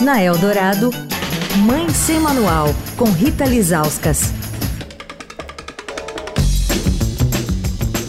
Na Eldorado, Mãe Sem Manual, com Rita Lizauskas.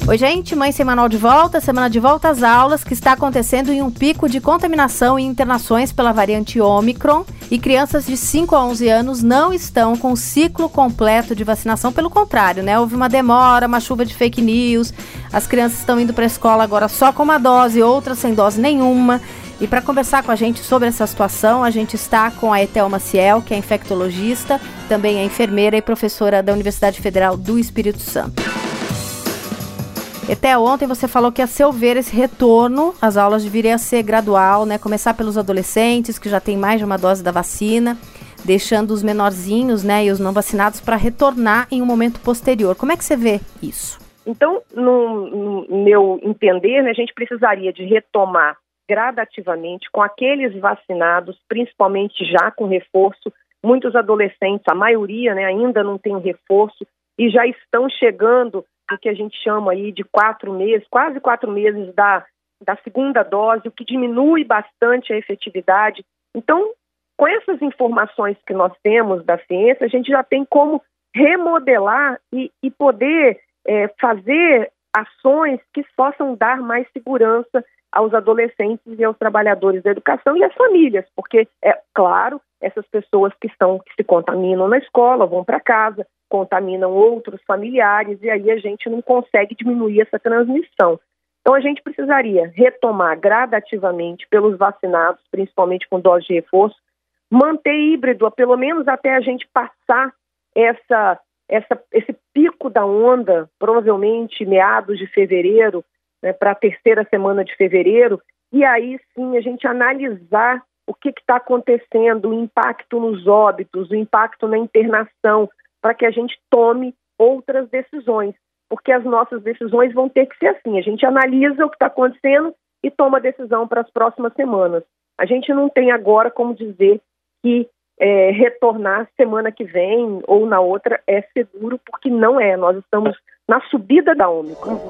Oi, gente, Mãe Sem Manual de volta, semana de volta às aulas, que está acontecendo em um pico de contaminação e internações pela variante Omicron. E crianças de 5 a 11 anos não estão com o ciclo completo de vacinação, pelo contrário, né? Houve uma demora, uma chuva de fake news. As crianças estão indo para a escola agora só com uma dose, outras sem dose nenhuma. E para conversar com a gente sobre essa situação, a gente está com a Etel Maciel, que é infectologista, também é enfermeira e professora da Universidade Federal do Espírito Santo. Até ontem você falou que, a seu ver, esse retorno às aulas deveria ser gradual, né? Começar pelos adolescentes, que já têm mais de uma dose da vacina, deixando os menorzinhos, né, e os não vacinados para retornar em um momento posterior. Como é que você vê isso? Então, no, no meu entender, né, a gente precisaria de retomar gradativamente com aqueles vacinados, principalmente já com reforço. Muitos adolescentes, a maioria, né, ainda não tem o reforço e já estão chegando o que a gente chama aí de quatro meses, quase quatro meses da, da segunda dose, o que diminui bastante a efetividade. Então, com essas informações que nós temos da ciência, a gente já tem como remodelar e, e poder é, fazer ações que possam dar mais segurança aos adolescentes e aos trabalhadores da educação e às famílias, porque é claro, essas pessoas que estão que se contaminam na escola vão para casa, contaminam outros familiares e aí a gente não consegue diminuir essa transmissão. Então a gente precisaria retomar gradativamente pelos vacinados, principalmente com dose de reforço, manter híbrido, pelo menos até a gente passar essa, essa, esse pico da onda, provavelmente meados de fevereiro, né, para a terceira semana de fevereiro, e aí sim a gente analisar o que está acontecendo, o impacto nos óbitos, o impacto na internação, para que a gente tome outras decisões, porque as nossas decisões vão ter que ser assim: a gente analisa o que está acontecendo e toma decisão para as próximas semanas. A gente não tem agora como dizer que é, retornar semana que vem ou na outra é seguro, porque não é. Nós estamos na subida da Ômicron.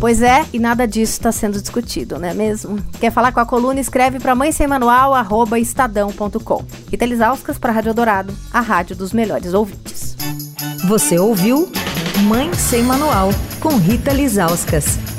Pois é, e nada disso está sendo discutido, não é mesmo? Quer falar com a coluna? Escreve para mãe sem manual, arroba estadão.com. Rita Lisauskas para a Rádio Dourado, a rádio dos melhores ouvintes. Você ouviu Mãe Sem Manual, com Rita Lisauskas.